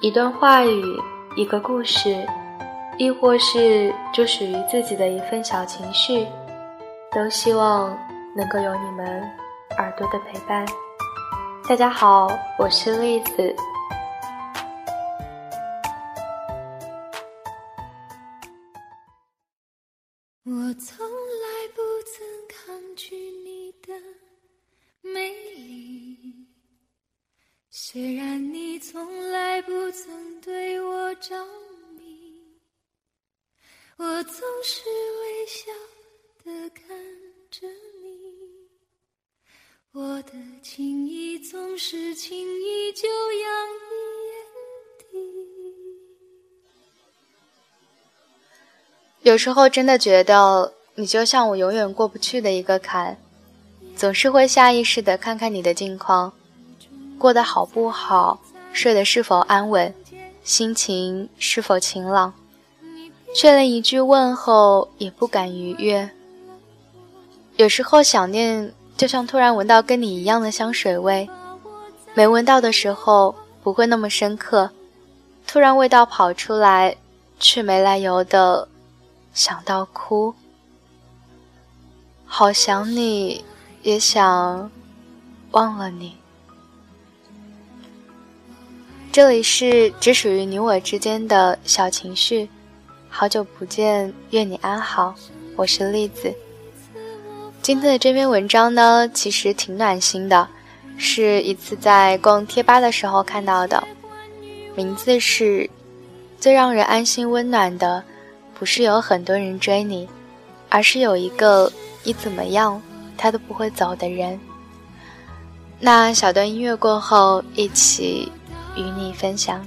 一段话语，一个故事，亦或是就属于自己的一份小情绪，都希望能够有你们耳朵的陪伴。大家好，我是栗子。我从来不曾抗拒你的美丽。虽然我总是微笑的看着你，我的情意总是轻易就洋溢眼底。有时候真的觉得你就像我永远过不去的一个坎，总是会下意识的看看你的近况。过得好不好，睡得是否安稳，心情是否晴朗，却连一句问候也不敢逾越。有时候想念，就像突然闻到跟你一样的香水味，没闻到的时候不会那么深刻，突然味道跑出来，却没来由的想到哭。好想你，也想忘了你。这里是只属于你我之间的小情绪，好久不见，愿你安好，我是栗子。今天的这篇文章呢，其实挺暖心的，是一次在逛贴吧的时候看到的，名字是“最让人安心温暖的，不是有很多人追你，而是有一个你怎么样他都不会走的人”。那小段音乐过后，一起。与你分享。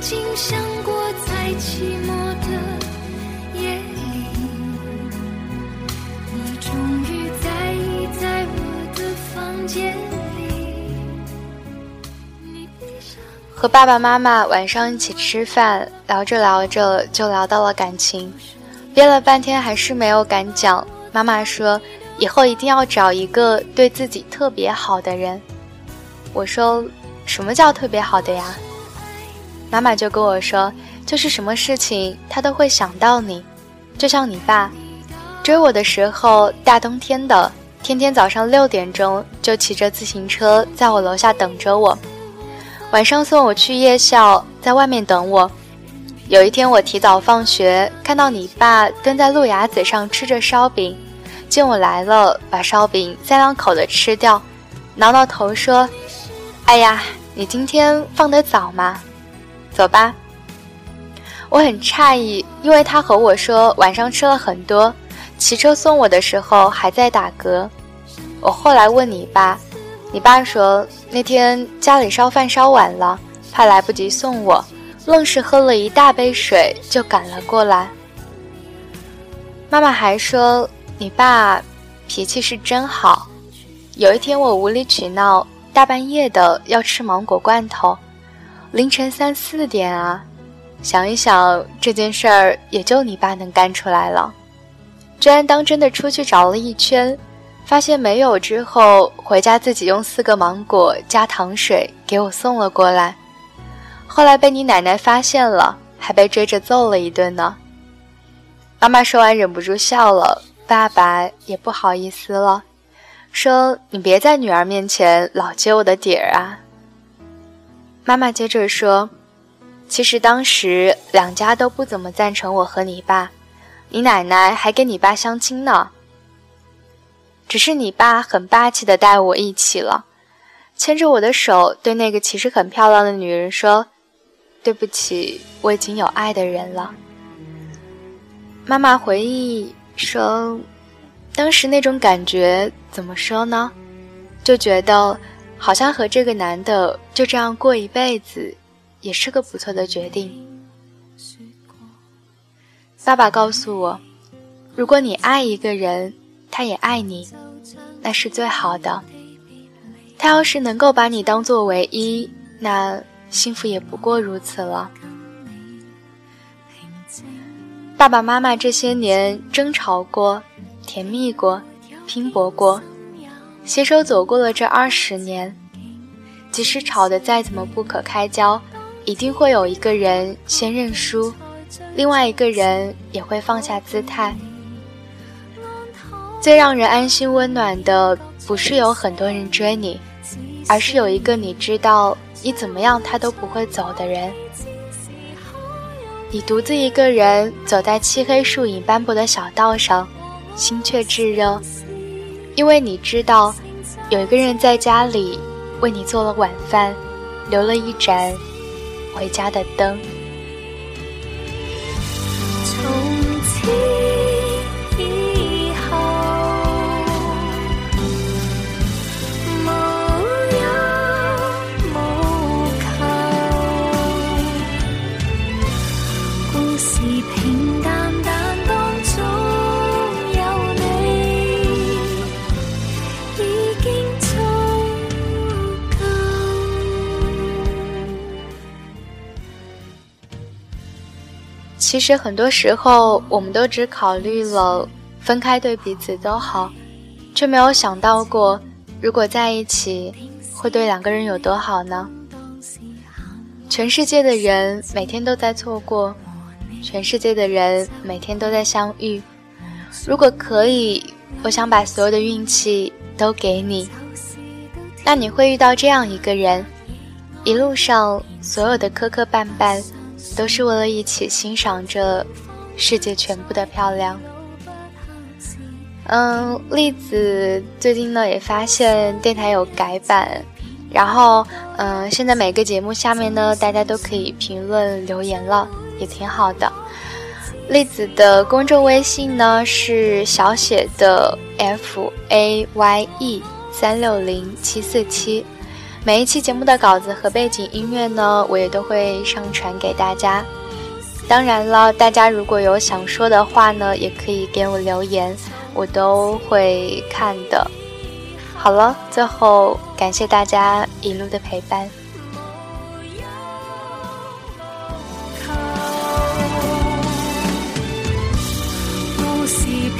曾经想过，在寂寞的夜里，你终于在意在我的房间里。和爸爸妈妈晚上一起吃饭，聊着聊着就聊到了感情，憋了半天还是没有敢讲。妈妈说，以后一定要找一个对自己特别好的人。我说，什么叫特别好的呀？妈妈就跟我说，就是什么事情他都会想到你，就像你爸追我的时候，大冬天的，天天早上六点钟就骑着自行车在我楼下等着我，晚上送我去夜校，在外面等我。有一天我提早放学，看到你爸蹲在路牙子上吃着烧饼，见我来了，把烧饼三两口的吃掉，挠挠头说：“哎呀，你今天放得早吗？”走吧，我很诧异，因为他和我说晚上吃了很多，骑车送我的时候还在打嗝。我后来问你爸，你爸说那天家里烧饭烧晚了，怕来不及送我，愣是喝了一大杯水就赶了过来。妈妈还说你爸脾气是真好。有一天我无理取闹，大半夜的要吃芒果罐头。凌晨三四点啊，想一想这件事儿，也就你爸能干出来了。居然当真的出去找了一圈，发现没有之后，回家自己用四个芒果加糖水给我送了过来。后来被你奶奶发现了，还被追着揍了一顿呢。妈妈说完忍不住笑了，爸爸也不好意思了，说你别在女儿面前老揭我的底儿啊。妈妈接着说：“其实当时两家都不怎么赞成我和你爸，你奶奶还跟你爸相亲呢。只是你爸很霸气的带我一起了，牵着我的手，对那个其实很漂亮的女人说：‘对不起，我已经有爱的人了。”妈妈回忆说：“当时那种感觉怎么说呢？就觉得好像和这个男的就这样过一辈子，也是个不错的决定。”爸爸告诉我：“如果你爱一个人，他也爱你，那是最好的。他要是能够把你当做唯一，那幸福也不过如此了。”爸爸妈妈这些年争吵过，甜蜜过，拼搏过，携手走过了这二十年。即使吵得再怎么不可开交，一定会有一个人先认输。另外一个人也会放下姿态。最让人安心温暖的，不是有很多人追你，而是有一个你知道你怎么样他都不会走的人。你独自一个人走在漆黑树影斑驳的小道上，心却炙热，因为你知道，有一个人在家里为你做了晚饭，留了一盏回家的灯。平淡淡其实很多时候，我们都只考虑了分开对彼此都好，却没有想到过，如果在一起，会对两个人有多好呢？全世界的人每天都在错过，全世界的人每天都在相遇。如果可以，我想把所有的运气都给你，那你会遇到这样一个人，一路上所有的磕磕绊绊。都是为了一起欣赏这世界全部的漂亮。嗯，栗子最近呢也发现电台有改版，然后嗯，现在每个节目下面呢，大家都可以评论留言了，也挺好的。栗子的公众微信呢是小写的 f a y e 三六零七四七。每一期节目的稿子和背景音乐呢，我也都会上传给大家。当然了，大家如果有想说的话呢，也可以给我留言，我都会看的。好了，最后感谢大家一路的陪伴。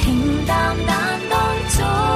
平淡淡当中。